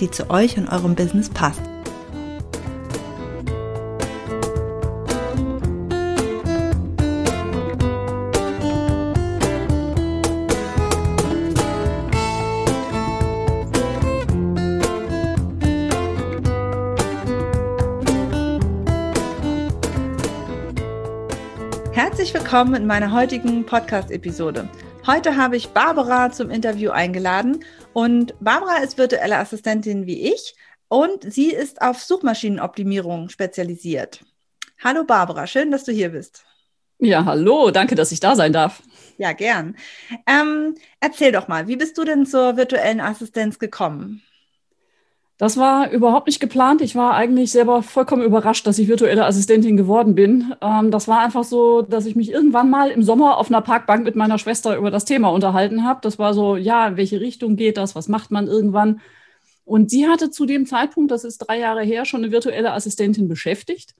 die zu euch und eurem Business passt? Herzlich willkommen in meiner heutigen Podcast-Episode. Heute habe ich Barbara zum Interview eingeladen und Barbara ist virtuelle Assistentin wie ich und sie ist auf Suchmaschinenoptimierung spezialisiert. Hallo Barbara, schön, dass du hier bist. Ja, hallo, danke, dass ich da sein darf. Ja, gern. Ähm, erzähl doch mal, wie bist du denn zur virtuellen Assistenz gekommen? Das war überhaupt nicht geplant. Ich war eigentlich selber vollkommen überrascht, dass ich virtuelle Assistentin geworden bin. Ähm, das war einfach so, dass ich mich irgendwann mal im Sommer auf einer Parkbank mit meiner Schwester über das Thema unterhalten habe. Das war so, ja, in welche Richtung geht das? Was macht man irgendwann? Und sie hatte zu dem Zeitpunkt, das ist drei Jahre her, schon eine virtuelle Assistentin beschäftigt.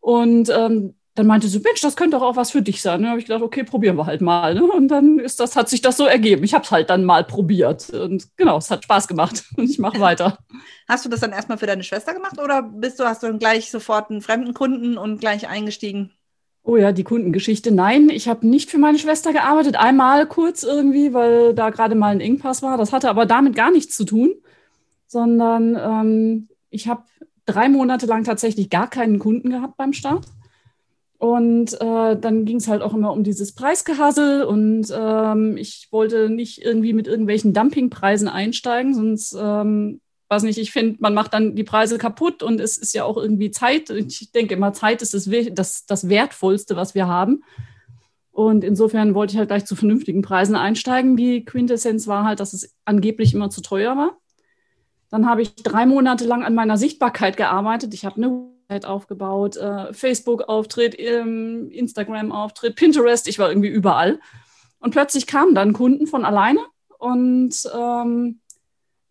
Und ähm, dann meinte sie, Mensch, das könnte doch auch was für dich sein. Dann habe ich gedacht, okay, probieren wir halt mal. Ne? Und dann ist das, hat sich das so ergeben. Ich habe es halt dann mal probiert. Und genau, es hat Spaß gemacht. Und ich mache weiter. Hast du das dann erstmal für deine Schwester gemacht oder bist du, hast du dann gleich sofort einen fremden Kunden und gleich eingestiegen? Oh ja, die Kundengeschichte. Nein, ich habe nicht für meine Schwester gearbeitet. Einmal kurz irgendwie, weil da gerade mal ein Engpass war. Das hatte aber damit gar nichts zu tun, sondern ähm, ich habe drei Monate lang tatsächlich gar keinen Kunden gehabt beim Start. Und äh, dann ging es halt auch immer um dieses Preisgehassel und ähm, ich wollte nicht irgendwie mit irgendwelchen Dumpingpreisen einsteigen, sonst, ähm, weiß nicht, ich finde, man macht dann die Preise kaputt und es ist ja auch irgendwie Zeit. Ich denke immer, Zeit ist das, das, das Wertvollste, was wir haben. Und insofern wollte ich halt gleich zu vernünftigen Preisen einsteigen. Die Quintessenz war halt, dass es angeblich immer zu teuer war. Dann habe ich drei Monate lang an meiner Sichtbarkeit gearbeitet. Ich habe eine aufgebaut, äh, Facebook-Auftritt, ähm, Instagram-Auftritt, Pinterest, ich war irgendwie überall. Und plötzlich kamen dann Kunden von alleine und ähm,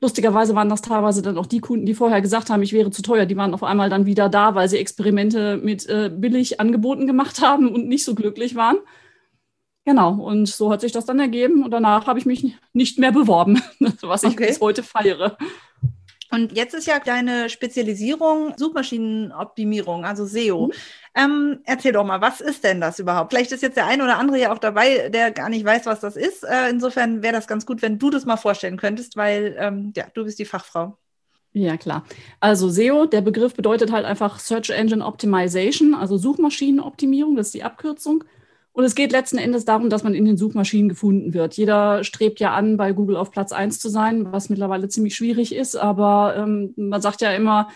lustigerweise waren das teilweise dann auch die Kunden, die vorher gesagt haben, ich wäre zu teuer, die waren auf einmal dann wieder da, weil sie Experimente mit äh, billig Angeboten gemacht haben und nicht so glücklich waren. Genau, und so hat sich das dann ergeben und danach habe ich mich nicht mehr beworben, was ich okay. bis heute feiere. Und jetzt ist ja deine Spezialisierung Suchmaschinenoptimierung, also SEO. Mhm. Ähm, erzähl doch mal, was ist denn das überhaupt? Vielleicht ist jetzt der eine oder andere ja auch dabei, der gar nicht weiß, was das ist. Äh, insofern wäre das ganz gut, wenn du das mal vorstellen könntest, weil ähm, ja, du bist die Fachfrau. Ja, klar. Also SEO, der Begriff bedeutet halt einfach Search Engine Optimization, also Suchmaschinenoptimierung, das ist die Abkürzung. Und es geht letzten Endes darum, dass man in den Suchmaschinen gefunden wird. Jeder strebt ja an, bei Google auf Platz eins zu sein, was mittlerweile ziemlich schwierig ist. Aber ähm, man sagt ja immer,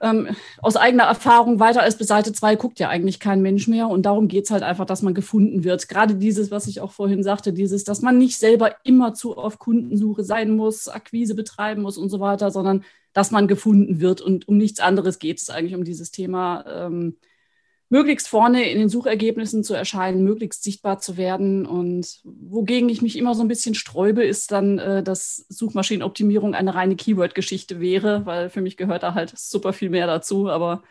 ähm, aus eigener Erfahrung, weiter als bis Seite zwei guckt ja eigentlich kein Mensch mehr. Und darum geht's halt einfach, dass man gefunden wird. Gerade dieses, was ich auch vorhin sagte, dieses, dass man nicht selber immer zu auf Kundensuche sein muss, Akquise betreiben muss und so weiter, sondern dass man gefunden wird. Und um nichts anderes geht es eigentlich um dieses Thema. Ähm, möglichst vorne in den Suchergebnissen zu erscheinen, möglichst sichtbar zu werden. Und wogegen ich mich immer so ein bisschen sträube, ist dann, äh, dass Suchmaschinenoptimierung eine reine Keyword-Geschichte wäre, weil für mich gehört da halt super viel mehr dazu. Aber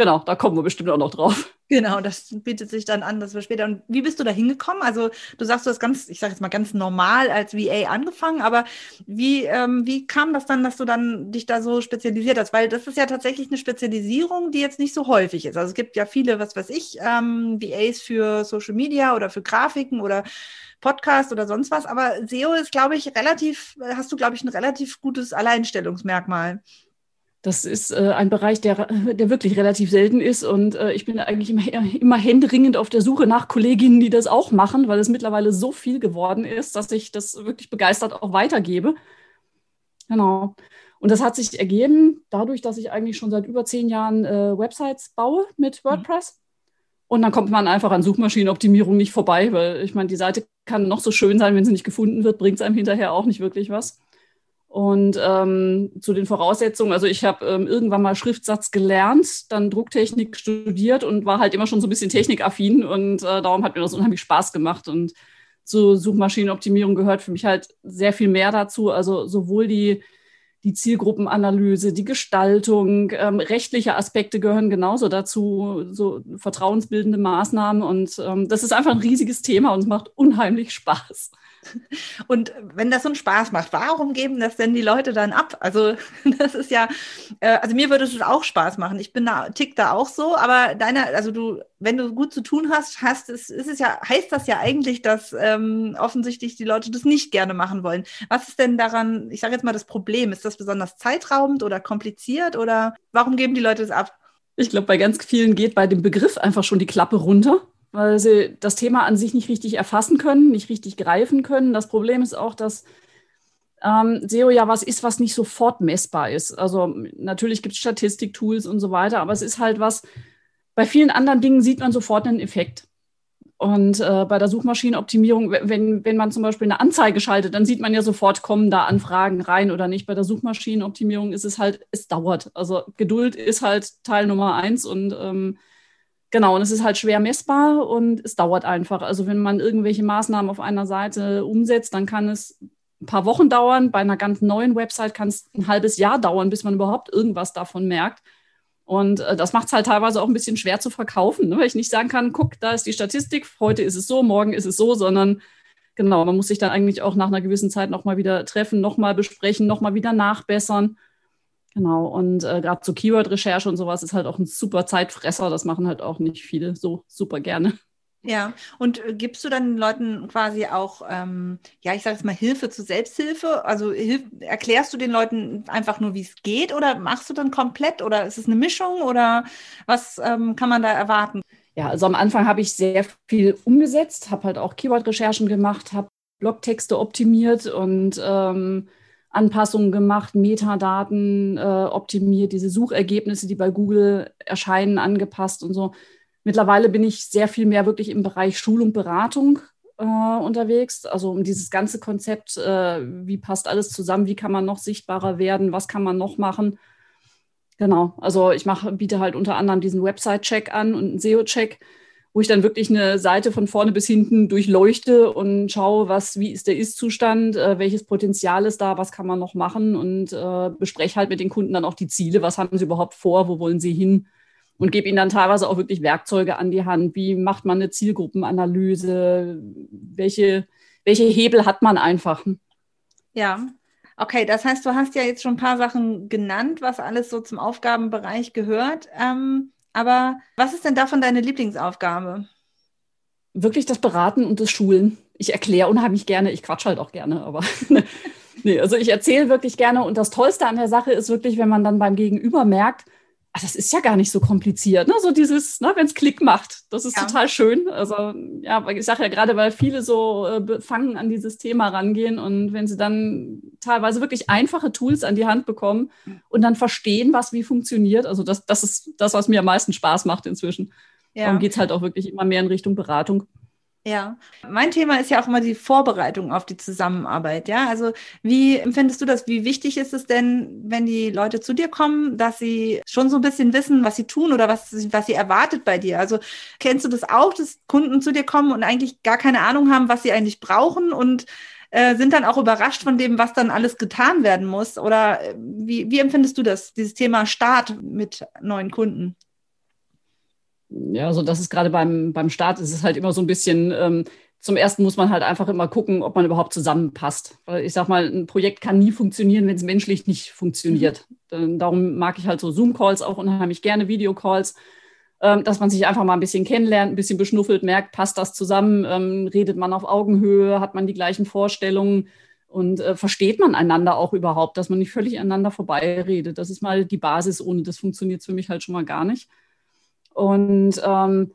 genau, da kommen wir bestimmt auch noch drauf. Genau, das bietet sich dann an, dass wir später. Und wie bist du da hingekommen? Also du sagst, du hast ganz, ich sage jetzt mal ganz normal als VA angefangen, aber wie, ähm, wie kam das dann, dass du dann dich da so spezialisiert hast? Weil das ist ja tatsächlich eine Spezialisierung, die jetzt nicht so häufig ist. Also es gibt ja viele, was weiß ich, ähm, VAs für Social Media oder für Grafiken oder Podcast oder sonst was, aber SEO ist, glaube ich, relativ, hast du, glaube ich, ein relativ gutes Alleinstellungsmerkmal. Das ist äh, ein Bereich, der, der wirklich relativ selten ist. Und äh, ich bin eigentlich immer, immer händeringend auf der Suche nach Kolleginnen, die das auch machen, weil es mittlerweile so viel geworden ist, dass ich das wirklich begeistert auch weitergebe. Genau. Und das hat sich ergeben dadurch, dass ich eigentlich schon seit über zehn Jahren äh, Websites baue mit mhm. WordPress. Und dann kommt man einfach an Suchmaschinenoptimierung nicht vorbei, weil ich meine, die Seite kann noch so schön sein, wenn sie nicht gefunden wird, bringt es einem hinterher auch nicht wirklich was. Und ähm, zu den Voraussetzungen, also ich habe ähm, irgendwann mal Schriftsatz gelernt, dann Drucktechnik studiert und war halt immer schon so ein bisschen technikaffin und äh, darum hat mir das unheimlich Spaß gemacht. Und zur Suchmaschinenoptimierung gehört für mich halt sehr viel mehr dazu. Also sowohl die, die Zielgruppenanalyse, die Gestaltung, ähm, rechtliche Aspekte gehören genauso dazu, so vertrauensbildende Maßnahmen. Und ähm, das ist einfach ein riesiges Thema und es macht unheimlich Spaß. Und wenn das so einen Spaß macht, warum geben das denn die Leute dann ab? Also das ist ja, äh, also mir würde es auch Spaß machen. Ich bin da, tick da auch so, aber deine, also du, wenn du gut zu tun hast, hast es, ist es ja, heißt das ja eigentlich, dass ähm, offensichtlich die Leute das nicht gerne machen wollen. Was ist denn daran, ich sage jetzt mal das Problem? Ist das besonders zeitraubend oder kompliziert oder warum geben die Leute das ab? Ich glaube, bei ganz vielen geht bei dem Begriff einfach schon die Klappe runter weil sie das Thema an sich nicht richtig erfassen können, nicht richtig greifen können. Das Problem ist auch, dass ähm, SEO ja was ist, was nicht sofort messbar ist. Also natürlich gibt es Statistiktools und so weiter, aber es ist halt was, bei vielen anderen Dingen sieht man sofort einen Effekt. Und äh, bei der Suchmaschinenoptimierung, wenn, wenn man zum Beispiel eine Anzeige schaltet, dann sieht man ja sofort, kommen da Anfragen rein oder nicht. Bei der Suchmaschinenoptimierung ist es halt, es dauert. Also Geduld ist halt Teil Nummer eins und ähm, Genau, und es ist halt schwer messbar und es dauert einfach. Also wenn man irgendwelche Maßnahmen auf einer Seite umsetzt, dann kann es ein paar Wochen dauern. Bei einer ganz neuen Website kann es ein halbes Jahr dauern, bis man überhaupt irgendwas davon merkt. Und äh, das macht es halt teilweise auch ein bisschen schwer zu verkaufen, ne? weil ich nicht sagen kann, guck, da ist die Statistik, heute ist es so, morgen ist es so, sondern genau, man muss sich dann eigentlich auch nach einer gewissen Zeit nochmal wieder treffen, nochmal besprechen, nochmal wieder nachbessern. Genau, und äh, gerade so Keyword-Recherche und sowas ist halt auch ein super Zeitfresser. Das machen halt auch nicht viele so super gerne. Ja, und äh, gibst du dann den Leuten quasi auch, ähm, ja, ich sage jetzt mal Hilfe zur Selbsthilfe? Also hilf, erklärst du den Leuten einfach nur, wie es geht oder machst du dann komplett oder ist es eine Mischung oder was ähm, kann man da erwarten? Ja, also am Anfang habe ich sehr viel umgesetzt, habe halt auch Keyword-Recherchen gemacht, habe Blogtexte optimiert und ähm, Anpassungen gemacht, Metadaten äh, optimiert, diese Suchergebnisse, die bei Google erscheinen, angepasst und so. Mittlerweile bin ich sehr viel mehr wirklich im Bereich Schulung, Beratung äh, unterwegs. Also um dieses ganze Konzept, äh, wie passt alles zusammen, wie kann man noch sichtbarer werden, was kann man noch machen. Genau, also ich mache, biete halt unter anderem diesen Website-Check an und einen SEO-Check wo ich dann wirklich eine Seite von vorne bis hinten durchleuchte und schaue, was, wie ist der Ist-Zustand, äh, welches Potenzial ist da, was kann man noch machen und äh, bespreche halt mit den Kunden dann auch die Ziele, was haben sie überhaupt vor, wo wollen sie hin und gebe ihnen dann teilweise auch wirklich Werkzeuge an die Hand, wie macht man eine Zielgruppenanalyse, welche, welche Hebel hat man einfach. Ja, Okay, das heißt, du hast ja jetzt schon ein paar Sachen genannt, was alles so zum Aufgabenbereich gehört. Ähm, aber was ist denn davon deine Lieblingsaufgabe? Wirklich das Beraten und das Schulen. Ich erkläre unheimlich gerne, ich quatsch halt auch gerne, aber nee, also ich erzähle wirklich gerne und das Tollste an der Sache ist wirklich, wenn man dann beim Gegenüber merkt, ach, das ist ja gar nicht so kompliziert, ne? So dieses, ne, wenn es Klick macht, das ist ja. total schön. Also ja, ich sage ja gerade, weil viele so äh, befangen an dieses Thema rangehen und wenn sie dann teilweise wirklich einfache Tools an die Hand bekommen und dann verstehen, was wie funktioniert, also das, das ist das, was mir am meisten Spaß macht inzwischen. Ja. Darum geht es halt auch wirklich immer mehr in Richtung Beratung. Ja, mein Thema ist ja auch immer die Vorbereitung auf die Zusammenarbeit. Ja, also wie empfindest du das? Wie wichtig ist es denn, wenn die Leute zu dir kommen, dass sie schon so ein bisschen wissen, was sie tun oder was, was sie erwartet bei dir? Also kennst du das auch, dass Kunden zu dir kommen und eigentlich gar keine Ahnung haben, was sie eigentlich brauchen und äh, sind dann auch überrascht von dem, was dann alles getan werden muss? Oder äh, wie, wie empfindest du das, dieses Thema Start mit neuen Kunden? Ja, also das ist gerade beim, beim Start ist es halt immer so ein bisschen, ähm, zum ersten muss man halt einfach immer gucken, ob man überhaupt zusammenpasst. Weil ich sag mal, ein Projekt kann nie funktionieren, wenn es menschlich nicht funktioniert. Mhm. Darum mag ich halt so Zoom-Calls auch unheimlich gerne, Videocalls, ähm, dass man sich einfach mal ein bisschen kennenlernt, ein bisschen beschnuffelt, merkt, passt das zusammen, ähm, redet man auf Augenhöhe, hat man die gleichen Vorstellungen und äh, versteht man einander auch überhaupt, dass man nicht völlig aneinander vorbeiredet. Das ist mal die Basis, ohne das funktioniert für mich halt schon mal gar nicht. Und ähm,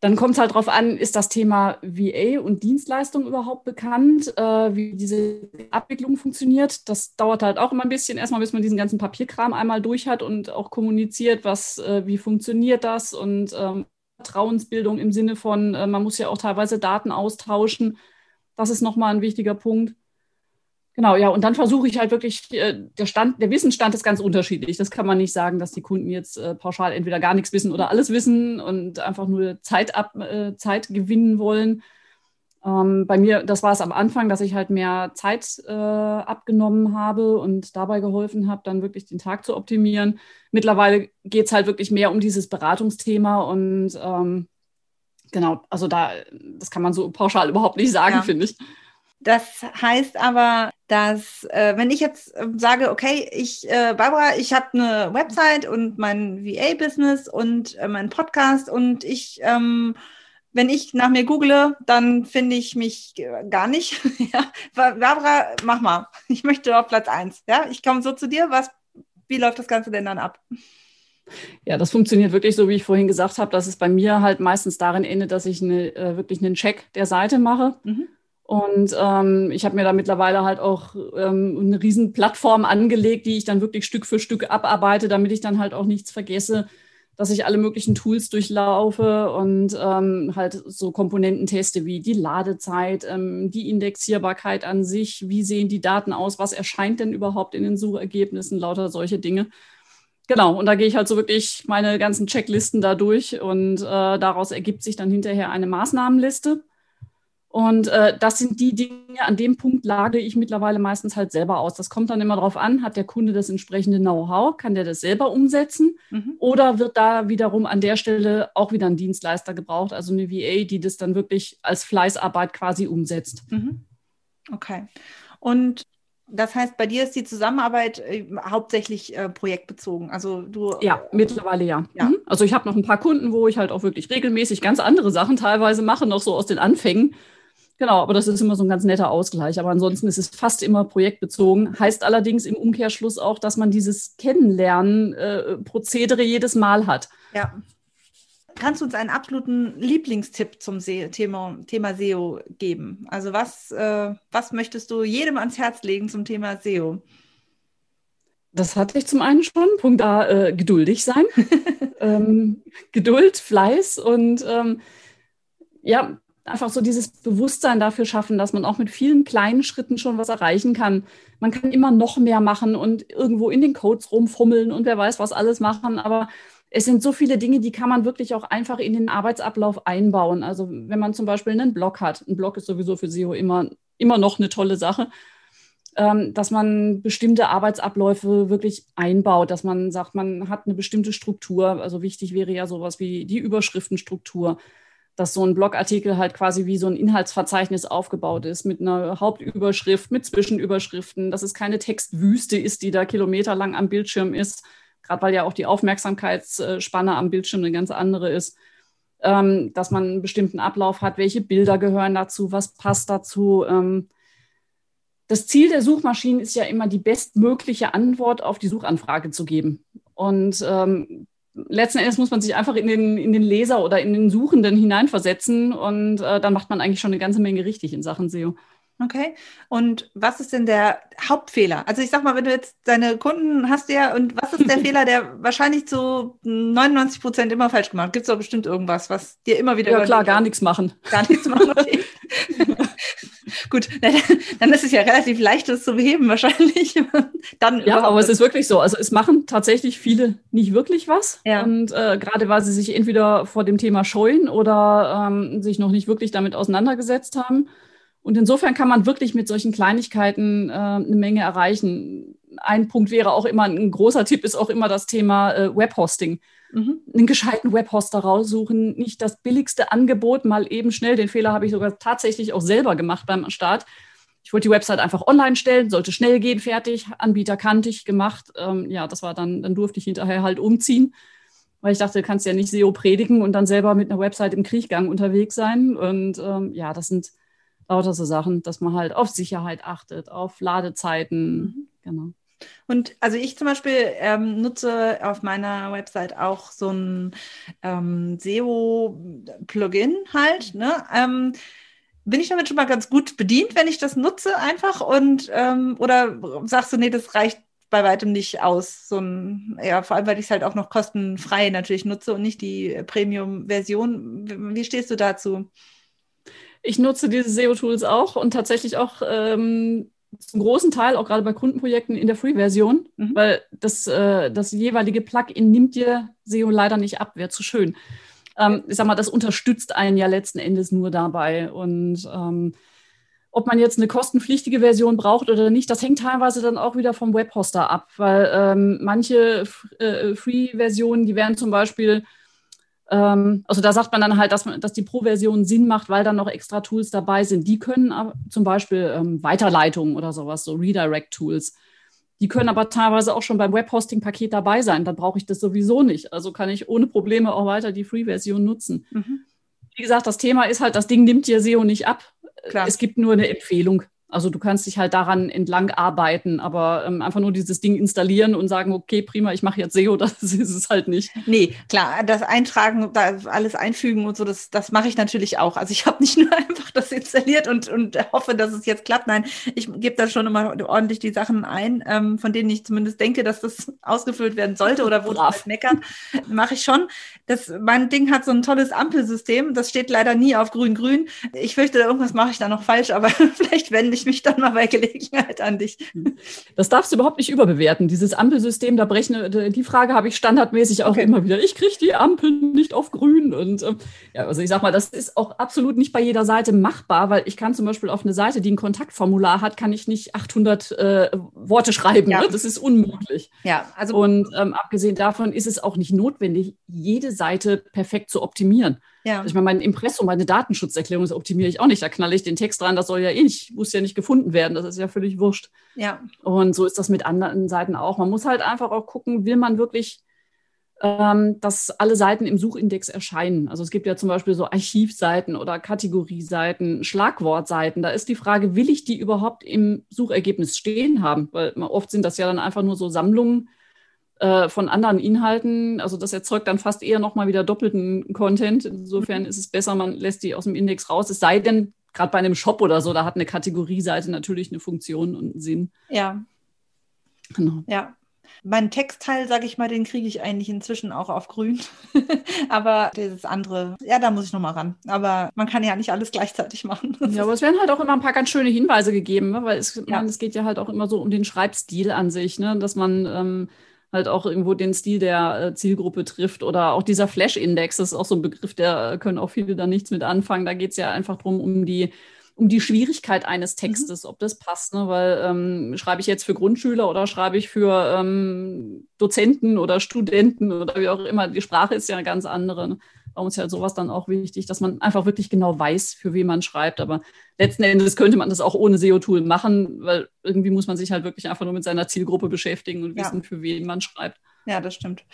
dann kommt es halt darauf an, ist das Thema VA und Dienstleistung überhaupt bekannt, äh, wie diese Abwicklung funktioniert. Das dauert halt auch immer ein bisschen, erstmal bis man diesen ganzen Papierkram einmal durch hat und auch kommuniziert, was, äh, wie funktioniert das und ähm, Vertrauensbildung im Sinne von, äh, man muss ja auch teilweise Daten austauschen. Das ist nochmal ein wichtiger Punkt. Genau, ja, und dann versuche ich halt wirklich, äh, der Stand, der Wissensstand ist ganz unterschiedlich. Das kann man nicht sagen, dass die Kunden jetzt äh, pauschal entweder gar nichts wissen oder alles wissen und einfach nur Zeit, ab, äh, Zeit gewinnen wollen. Ähm, bei mir, das war es am Anfang, dass ich halt mehr Zeit abgenommen habe und dabei geholfen habe, dann wirklich den Tag zu optimieren. Mittlerweile geht es halt wirklich mehr um dieses Beratungsthema und ähm, genau, also da, das kann man so pauschal überhaupt nicht sagen, ja. finde ich. Das heißt aber, dass äh, wenn ich jetzt äh, sage, okay, ich, äh, Barbara, ich habe eine Website und mein VA-Business und äh, mein Podcast und ich, ähm, wenn ich nach mir google, dann finde ich mich gar nicht. ja. Barbara, mach mal. Ich möchte auf Platz eins. Ja, ich komme so zu dir. Was, wie läuft das Ganze denn dann ab? Ja, das funktioniert wirklich so, wie ich vorhin gesagt habe, dass es bei mir halt meistens darin endet, dass ich eine, äh, wirklich einen Check der Seite mache. Mhm und ähm, ich habe mir da mittlerweile halt auch ähm, eine riesen Plattform angelegt, die ich dann wirklich Stück für Stück abarbeite, damit ich dann halt auch nichts vergesse, dass ich alle möglichen Tools durchlaufe und ähm, halt so Komponenten teste wie die Ladezeit, ähm, die Indexierbarkeit an sich, wie sehen die Daten aus, was erscheint denn überhaupt in den Suchergebnissen, lauter solche Dinge. Genau, und da gehe ich halt so wirklich meine ganzen Checklisten da durch und äh, daraus ergibt sich dann hinterher eine Maßnahmenliste und äh, das sind die Dinge, an dem Punkt lade ich mittlerweile meistens halt selber aus. Das kommt dann immer darauf an, hat der Kunde das entsprechende Know-how, kann der das selber umsetzen mhm. oder wird da wiederum an der Stelle auch wieder ein Dienstleister gebraucht, also eine VA, die das dann wirklich als Fleißarbeit quasi umsetzt. Mhm. Okay. Und das heißt, bei dir ist die Zusammenarbeit äh, hauptsächlich äh, projektbezogen. Also du. Ja, mittlerweile ja. ja. Mhm. Also ich habe noch ein paar Kunden, wo ich halt auch wirklich regelmäßig ganz andere Sachen teilweise mache, noch so aus den Anfängen. Genau, aber das ist immer so ein ganz netter Ausgleich. Aber ansonsten ist es fast immer projektbezogen. Heißt allerdings im Umkehrschluss auch, dass man dieses Kennenlernen-Prozedere äh, jedes Mal hat. Ja. Kannst du uns einen absoluten Lieblingstipp zum Thema, Thema SEO geben? Also was, äh, was möchtest du jedem ans Herz legen zum Thema SEO? Das hatte ich zum einen schon. Punkt A, äh, geduldig sein. ähm, Geduld, Fleiß und ähm, ja, einfach so dieses Bewusstsein dafür schaffen, dass man auch mit vielen kleinen Schritten schon was erreichen kann. Man kann immer noch mehr machen und irgendwo in den Codes rumfummeln und wer weiß was alles machen, aber es sind so viele Dinge, die kann man wirklich auch einfach in den Arbeitsablauf einbauen. Also wenn man zum Beispiel einen Blog hat, ein Blog ist sowieso für SEO immer, immer noch eine tolle Sache, ähm, dass man bestimmte Arbeitsabläufe wirklich einbaut, dass man sagt, man hat eine bestimmte Struktur. Also wichtig wäre ja sowas wie die Überschriftenstruktur dass so ein Blogartikel halt quasi wie so ein Inhaltsverzeichnis aufgebaut ist mit einer Hauptüberschrift, mit Zwischenüberschriften, dass es keine Textwüste ist, die da kilometerlang am Bildschirm ist, gerade weil ja auch die Aufmerksamkeitsspanne am Bildschirm eine ganz andere ist, ähm, dass man einen bestimmten Ablauf hat, welche Bilder gehören dazu, was passt dazu. Ähm, das Ziel der Suchmaschinen ist ja immer, die bestmögliche Antwort auf die Suchanfrage zu geben. Und ähm, letzten Endes muss man sich einfach in den, in den Leser oder in den Suchenden hineinversetzen und äh, dann macht man eigentlich schon eine ganze Menge richtig in Sachen SEO. Okay. Und was ist denn der Hauptfehler? Also ich sag mal, wenn du jetzt deine Kunden hast ja, und was ist der Fehler, der wahrscheinlich zu 99 Prozent immer falsch gemacht? Gibt es doch bestimmt irgendwas, was dir immer wieder. Ja klar, gar nichts machen. Gar nichts machen, okay. Gut, dann ist es ja relativ leicht, das zu beheben wahrscheinlich. dann ja, aber es ist wirklich so. Also es machen tatsächlich viele nicht wirklich was. Ja. Und äh, gerade weil sie sich entweder vor dem Thema scheuen oder ähm, sich noch nicht wirklich damit auseinandergesetzt haben. Und insofern kann man wirklich mit solchen Kleinigkeiten äh, eine Menge erreichen. Ein Punkt wäre auch immer, ein großer Tipp ist auch immer das Thema äh, Webhosting. Mhm. Einen gescheiten Webhoster raussuchen, nicht das billigste Angebot, mal eben schnell. Den Fehler habe ich sogar tatsächlich auch selber gemacht beim Start. Ich wollte die Website einfach online stellen, sollte schnell gehen, fertig. Anbieter kannte ich, gemacht. Ähm, ja, das war dann, dann durfte ich hinterher halt umziehen, weil ich dachte, du kannst ja nicht SEO predigen und dann selber mit einer Website im Kriechgang unterwegs sein. Und ähm, ja, das sind lauter so Sachen, dass man halt auf Sicherheit achtet, auf Ladezeiten. Mhm. Genau. Und also ich zum Beispiel ähm, nutze auf meiner Website auch so ein ähm, SEO-Plugin halt. Ne? Ähm, bin ich damit schon mal ganz gut bedient, wenn ich das nutze einfach? Und ähm, oder sagst du, nee, das reicht bei weitem nicht aus. So ein, ja, vor allem, weil ich es halt auch noch kostenfrei natürlich nutze und nicht die Premium-Version. Wie stehst du dazu? Ich nutze diese SEO-Tools auch und tatsächlich auch ähm, zum großen Teil auch gerade bei Kundenprojekten in der Free-Version, mhm. weil das, äh, das jeweilige Plugin nimmt dir SEO leider nicht ab, wäre zu schön. Ähm, ich sag mal, das unterstützt einen ja letzten Endes nur dabei. Und ähm, ob man jetzt eine kostenpflichtige Version braucht oder nicht, das hängt teilweise dann auch wieder vom Webhoster ab, weil ähm, manche äh, Free-Versionen, die werden zum Beispiel also da sagt man dann halt, dass, man, dass die Pro-Version Sinn macht, weil dann noch extra Tools dabei sind. Die können aber zum Beispiel ähm, Weiterleitungen oder sowas, so Redirect-Tools. Die können aber teilweise auch schon beim Webhosting-Paket dabei sein. Dann brauche ich das sowieso nicht. Also kann ich ohne Probleme auch weiter die Free-Version nutzen. Mhm. Wie gesagt, das Thema ist halt, das Ding nimmt dir SEO nicht ab. Klar. Es gibt nur eine Empfehlung. Also du kannst dich halt daran entlang arbeiten, aber ähm, einfach nur dieses Ding installieren und sagen, okay, prima, ich mache jetzt SEO, das ist es halt nicht. Nee, klar, das Eintragen, da alles einfügen und so, das, das mache ich natürlich auch. Also ich habe nicht nur einfach das installiert und, und hoffe, dass es jetzt klappt. Nein, ich gebe da schon immer ordentlich die Sachen ein, ähm, von denen ich zumindest denke, dass das ausgefüllt werden sollte oder wo es meckert, mache ich schon. Das, mein Ding hat so ein tolles Ampelsystem, das steht leider nie auf grün-grün. Ich fürchte, irgendwas mache ich da noch falsch, aber vielleicht wende ich ich mich dann mal bei Gelegenheit an dich. Das darfst du überhaupt nicht überbewerten. Dieses Ampelsystem, da brechen, die Frage habe ich standardmäßig auch okay. immer wieder. Ich kriege die Ampel nicht auf grün. Und äh, ja, also ich sag mal, das ist auch absolut nicht bei jeder Seite machbar, weil ich kann zum Beispiel auf eine Seite, die ein Kontaktformular hat, kann ich nicht 800 äh, Worte schreiben. Ja. Ne? Das ist unmöglich. Ja, also. Und ähm, abgesehen davon ist es auch nicht notwendig, jede Seite perfekt zu optimieren. Ja. Ich meine, mein Impressum, meine Datenschutzerklärung, das optimiere ich auch nicht. Da knalle ich den Text rein, das soll ja eh nicht, muss ja nicht gefunden werden. Das ist ja völlig wurscht. Ja. Und so ist das mit anderen Seiten auch. Man muss halt einfach auch gucken, will man wirklich, ähm, dass alle Seiten im Suchindex erscheinen. Also es gibt ja zum Beispiel so Archivseiten oder Kategorieseiten, Schlagwortseiten. Da ist die Frage, will ich die überhaupt im Suchergebnis stehen haben? Weil oft sind das ja dann einfach nur so Sammlungen äh, von anderen Inhalten. Also das erzeugt dann fast eher nochmal wieder doppelten Content. Insofern ist es besser, man lässt die aus dem Index raus. Es sei denn, gerade bei einem Shop oder so, da hat eine Kategorieseite natürlich eine Funktion und einen Sinn. Ja. Genau. Ja. Mein Textteil, sage ich mal, den kriege ich eigentlich inzwischen auch auf grün. aber dieses andere, ja, da muss ich nochmal ran. Aber man kann ja nicht alles gleichzeitig machen. ja, aber es werden halt auch immer ein paar ganz schöne Hinweise gegeben, ne? weil es, ja. man, es geht ja halt auch immer so um den Schreibstil an sich, ne? dass man ähm, halt auch irgendwo den Stil der äh, Zielgruppe trifft. Oder auch dieser Flash-Index, das ist auch so ein Begriff, der können auch viele da nichts mit anfangen. Da geht es ja einfach drum um die um die Schwierigkeit eines mhm. Textes, ob das passt. Ne? Weil ähm, schreibe ich jetzt für Grundschüler oder schreibe ich für ähm, Dozenten oder Studenten oder wie auch immer. Die Sprache ist ja eine ganz andere. Ne? Warum ist ja sowas dann auch wichtig, dass man einfach wirklich genau weiß, für wen man schreibt. Aber letzten Endes könnte man das auch ohne SEO-Tool machen, weil irgendwie muss man sich halt wirklich einfach nur mit seiner Zielgruppe beschäftigen und wissen, ja. für wen man schreibt. Ja, das stimmt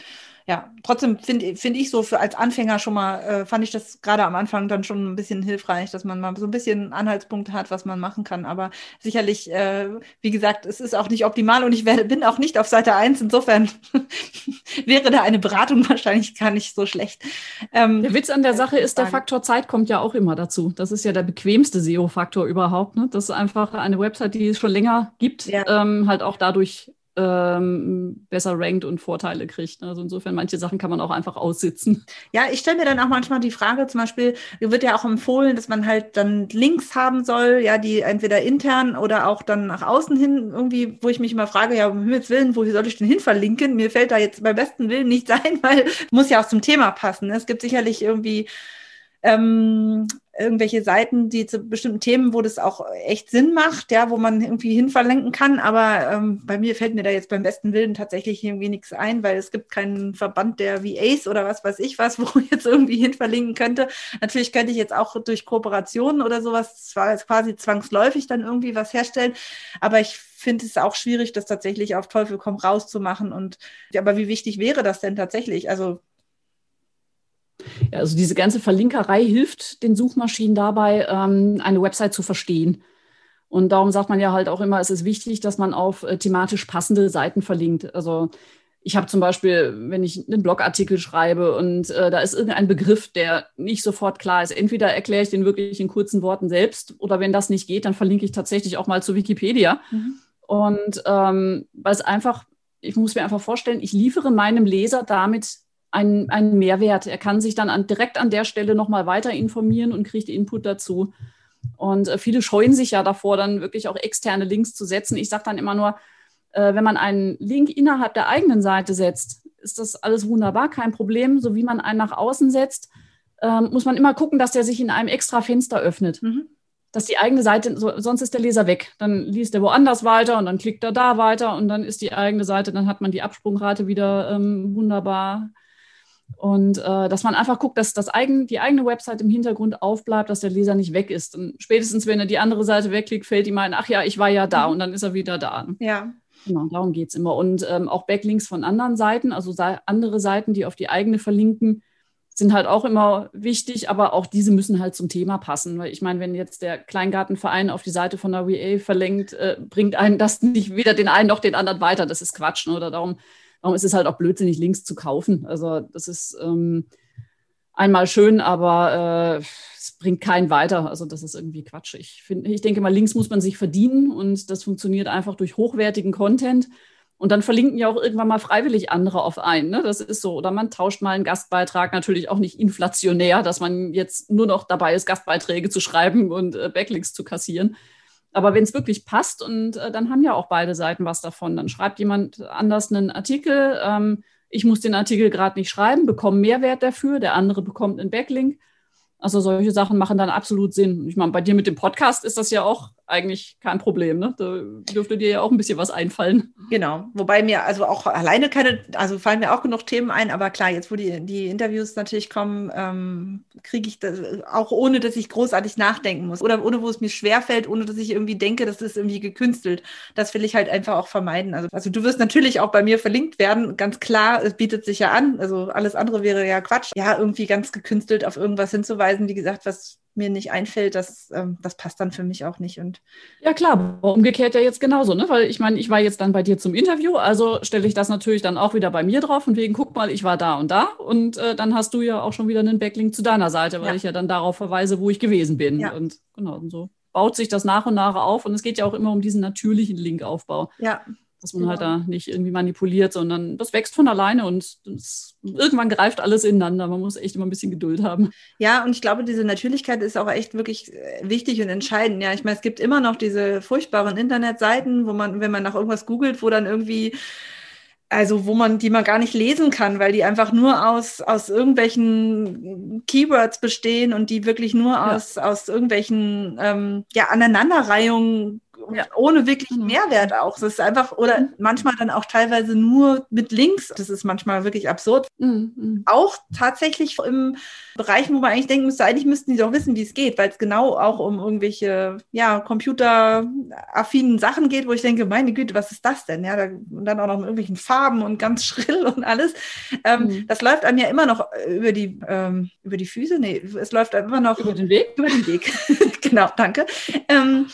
ja, trotzdem finde find ich so für als Anfänger schon mal, äh, fand ich das gerade am Anfang dann schon ein bisschen hilfreich, dass man mal so ein bisschen Anhaltspunkte hat, was man machen kann. Aber sicherlich, äh, wie gesagt, es ist auch nicht optimal und ich werde, bin auch nicht auf Seite 1. Insofern wäre da eine Beratung wahrscheinlich gar nicht so schlecht. Ähm, der Witz an der Sache ist, der Faktor Zeit kommt ja auch immer dazu. Das ist ja der bequemste SEO-Faktor überhaupt. Ne? Das ist einfach eine Website, die es schon länger gibt, ja. ähm, halt auch dadurch ähm, besser rankt und Vorteile kriegt. Also insofern, manche Sachen kann man auch einfach aussitzen. Ja, ich stelle mir dann auch manchmal die Frage, zum Beispiel, wird ja auch empfohlen, dass man halt dann Links haben soll, ja, die entweder intern oder auch dann nach außen hin irgendwie, wo ich mich immer frage, ja, um Himmels Willen, wo soll ich denn hin verlinken? Mir fällt da jetzt beim besten Willen nicht sein, weil muss ja auch zum Thema passen. Es gibt sicherlich irgendwie ähm, irgendwelche Seiten, die zu bestimmten Themen, wo das auch echt Sinn macht, ja, wo man irgendwie hinverlenken kann. Aber ähm, bei mir fällt mir da jetzt beim besten Willen tatsächlich irgendwie nichts ein, weil es gibt keinen Verband der VAs oder was weiß ich was, wo ich jetzt irgendwie hinverlinken könnte. Natürlich könnte ich jetzt auch durch Kooperationen oder sowas zwar quasi zwangsläufig dann irgendwie was herstellen, aber ich finde es auch schwierig, das tatsächlich auf Teufel komm raus zu machen. Und ja, aber wie wichtig wäre das denn tatsächlich? Also ja, also diese ganze Verlinkerei hilft den Suchmaschinen dabei, ähm, eine Website zu verstehen. Und darum sagt man ja halt auch immer, es ist wichtig, dass man auf äh, thematisch passende Seiten verlinkt. Also ich habe zum Beispiel, wenn ich einen Blogartikel schreibe und äh, da ist irgendein Begriff, der nicht sofort klar ist, entweder erkläre ich den wirklich in kurzen Worten selbst oder wenn das nicht geht, dann verlinke ich tatsächlich auch mal zu Wikipedia. Mhm. Und ähm, weil es einfach, ich muss mir einfach vorstellen, ich liefere meinem Leser damit einen, einen Mehrwert. Er kann sich dann an, direkt an der Stelle nochmal weiter informieren und kriegt Input dazu. Und äh, viele scheuen sich ja davor, dann wirklich auch externe Links zu setzen. Ich sage dann immer nur, äh, wenn man einen Link innerhalb der eigenen Seite setzt, ist das alles wunderbar, kein Problem. So wie man einen nach außen setzt, ähm, muss man immer gucken, dass der sich in einem extra Fenster öffnet. Mhm. Dass die eigene Seite, so, sonst ist der Leser weg. Dann liest er woanders weiter und dann klickt er da weiter und dann ist die eigene Seite, dann hat man die Absprungrate wieder ähm, wunderbar. Und äh, dass man einfach guckt, dass das eigen, die eigene Website im Hintergrund aufbleibt, dass der Leser nicht weg ist. Und spätestens, wenn er die andere Seite wegklickt, fällt ihm ein, ach ja, ich war ja da mhm. und dann ist er wieder da. Ja. Genau, darum geht es immer. Und ähm, auch Backlinks von anderen Seiten, also andere Seiten, die auf die eigene verlinken, sind halt auch immer wichtig, aber auch diese müssen halt zum Thema passen. Weil ich meine, wenn jetzt der Kleingartenverein auf die Seite von der WA verlinkt, äh, bringt einen das nicht weder den einen noch den anderen weiter. Das ist Quatsch. Ne? Oder darum, darum ist es halt auch blödsinnig, Links zu kaufen. Also das ist ähm, einmal schön, aber äh, es bringt keinen weiter. Also das ist irgendwie Quatsch. Ich, find, ich denke mal, Links muss man sich verdienen und das funktioniert einfach durch hochwertigen Content. Und dann verlinken ja auch irgendwann mal freiwillig andere auf einen. Ne? Das ist so. Oder man tauscht mal einen Gastbeitrag, natürlich auch nicht inflationär, dass man jetzt nur noch dabei ist, Gastbeiträge zu schreiben und äh, Backlinks zu kassieren. Aber wenn es wirklich passt, und äh, dann haben ja auch beide Seiten was davon. Dann schreibt jemand anders einen Artikel. Ähm, ich muss den Artikel gerade nicht schreiben, bekomme Mehrwert dafür. Der andere bekommt einen Backlink. Also solche Sachen machen dann absolut Sinn. Ich meine, bei dir mit dem Podcast ist das ja auch eigentlich kein Problem. Ne? Da dürfte dir ja auch ein bisschen was einfallen. Genau. Wobei mir also auch alleine keine, also fallen mir auch genug Themen ein, aber klar, jetzt wo die, die Interviews natürlich kommen, ähm, kriege ich das auch ohne, dass ich großartig nachdenken muss. Oder ohne, wo es mir schwerfällt, ohne dass ich irgendwie denke, das ist irgendwie gekünstelt. Das will ich halt einfach auch vermeiden. Also, also du wirst natürlich auch bei mir verlinkt werden, ganz klar, es bietet sich ja an. Also alles andere wäre ja Quatsch. Ja, irgendwie ganz gekünstelt auf irgendwas hinzuweisen, wie gesagt, was mir nicht einfällt, das, ähm, das passt dann für mich auch nicht. Und ja, klar, umgekehrt ja jetzt genauso, ne? Weil ich meine, ich war jetzt dann bei dir zum Interview, also stelle ich das natürlich dann auch wieder bei mir drauf und wegen, guck mal, ich war da und da und äh, dann hast du ja auch schon wieder einen Backlink zu deiner Seite, weil ja. ich ja dann darauf verweise, wo ich gewesen bin. Ja. Und genau, und so baut sich das nach und nach auf und es geht ja auch immer um diesen natürlichen Linkaufbau. Ja dass man halt genau. halt da nicht irgendwie manipuliert, sondern das wächst von alleine und das, irgendwann greift alles ineinander. Man muss echt immer ein bisschen Geduld haben. Ja, und ich glaube, diese Natürlichkeit ist auch echt wirklich äh, wichtig und entscheidend. Ja, ich meine, es gibt immer noch diese furchtbaren Internetseiten, wo man, wenn man nach irgendwas googelt, wo dann irgendwie also wo man die man gar nicht lesen kann, weil die einfach nur aus, aus irgendwelchen Keywords bestehen und die wirklich nur ja. aus, aus irgendwelchen ähm, ja, Aneinanderreihungen ja. ohne wirklich mhm. Mehrwert auch. Das ist einfach, oder mhm. manchmal dann auch teilweise nur mit Links. Das ist manchmal wirklich absurd. Mhm. mhm. Auch tatsächlich im Bereich, wo man eigentlich denken müsste, eigentlich müssten die doch wissen, wie es geht, weil es genau auch um irgendwelche, ja, computeraffinen Sachen geht, wo ich denke, meine Güte, was ist das denn? Ja, da, und dann auch noch mit irgendwelchen Farben und ganz schrill und alles. Ähm, mhm. Das läuft einem ja immer noch über die, ähm, über die Füße. Nee, es läuft einem immer noch über den Weg. Über den Weg. genau, danke. Ähm,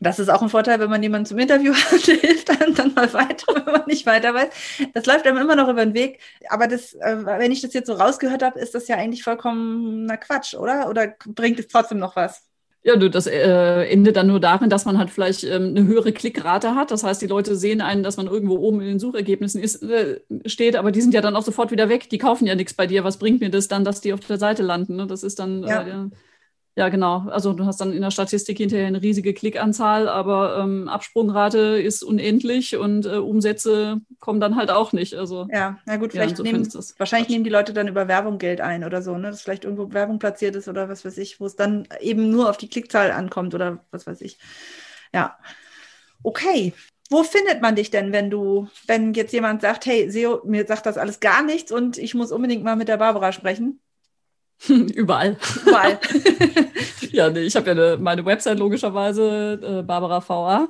das ist auch ein Vorteil, wenn man jemanden zum Interview hat, hilft einem dann mal weiter, wenn man nicht weiter weiß. Das läuft einem immer noch über den Weg. Aber das, äh, wenn ich das jetzt so rausgehört habe, ist das ja eigentlich vollkommener Quatsch, oder? Oder bringt es trotzdem noch was? Ja, du, das äh, endet dann nur darin, dass man halt vielleicht ähm, eine höhere Klickrate hat. Das heißt, die Leute sehen einen, dass man irgendwo oben in den Suchergebnissen ist, äh, steht, aber die sind ja dann auch sofort wieder weg. Die kaufen ja nichts bei dir. Was bringt mir das dann, dass die auf der Seite landen? Ne? Das ist dann äh, ja. Ja genau. Also du hast dann in der Statistik hinterher eine riesige Klickanzahl, aber ähm, Absprungrate ist unendlich und äh, Umsätze kommen dann halt auch nicht. Also ja, na gut, vielleicht ja, nehmen, wahrscheinlich nehmen die Leute dann über Werbung Geld ein oder so, ne? Dass vielleicht irgendwo Werbung platziert ist oder was weiß ich, wo es dann eben nur auf die Klickzahl ankommt oder was weiß ich. Ja. Okay. Wo findet man dich denn, wenn du, wenn jetzt jemand sagt, hey, SEO, mir sagt das alles gar nichts und ich muss unbedingt mal mit der Barbara sprechen? Überall. Überall. ja, nee, ich habe ja eine, meine Website logischerweise, äh, Barbara VA.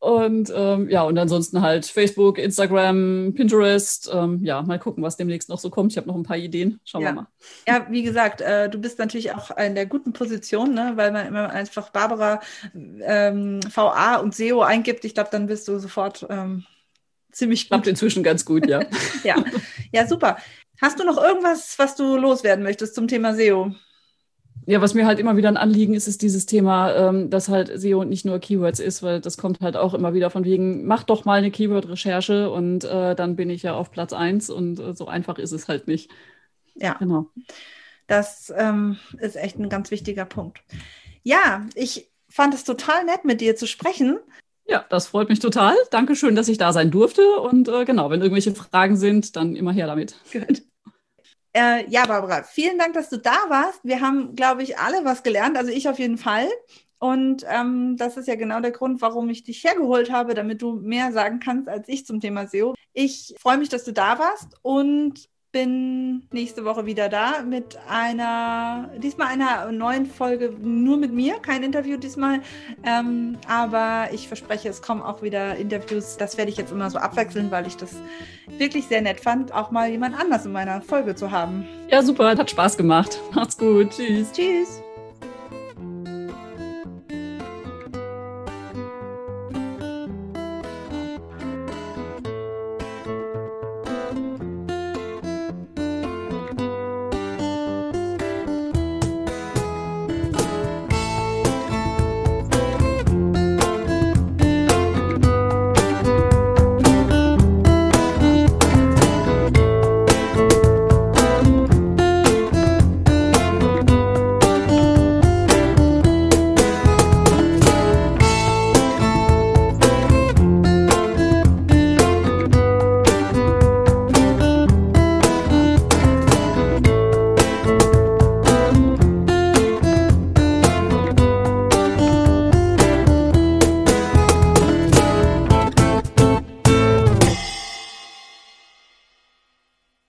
Und ähm, ja, und ansonsten halt Facebook, Instagram, Pinterest. Ähm, ja, mal gucken, was demnächst noch so kommt. Ich habe noch ein paar Ideen. Schauen ja. wir mal. Ja, wie gesagt, äh, du bist natürlich auch in der guten Position, ne? weil man immer einfach Barbara ähm, VA und SEO eingibt. Ich glaube, dann bist du sofort ähm, ziemlich gut. Klappt inzwischen ganz gut, ja. ja. ja, super. Hast du noch irgendwas, was du loswerden möchtest zum Thema SEO? Ja, was mir halt immer wieder ein Anliegen ist, ist dieses Thema, ähm, dass halt SEO nicht nur Keywords ist, weil das kommt halt auch immer wieder von wegen, mach doch mal eine Keyword-Recherche und äh, dann bin ich ja auf Platz eins und äh, so einfach ist es halt nicht. Ja, genau. Das ähm, ist echt ein ganz wichtiger Punkt. Ja, ich fand es total nett, mit dir zu sprechen. Ja, das freut mich total. Dankeschön, dass ich da sein durfte. Und äh, genau, wenn irgendwelche Fragen sind, dann immer her damit. Gut. Äh, ja, Barbara, vielen Dank, dass du da warst. Wir haben, glaube ich, alle was gelernt. Also ich auf jeden Fall. Und ähm, das ist ja genau der Grund, warum ich dich hergeholt habe, damit du mehr sagen kannst als ich zum Thema SEO. Ich freue mich, dass du da warst und bin nächste Woche wieder da mit einer, diesmal einer neuen Folge nur mit mir, kein Interview diesmal. Ähm, aber ich verspreche, es kommen auch wieder Interviews. Das werde ich jetzt immer so abwechseln, weil ich das wirklich sehr nett fand, auch mal jemand anders in meiner Folge zu haben. Ja, super, hat Spaß gemacht. Macht's gut. Tschüss. Tschüss.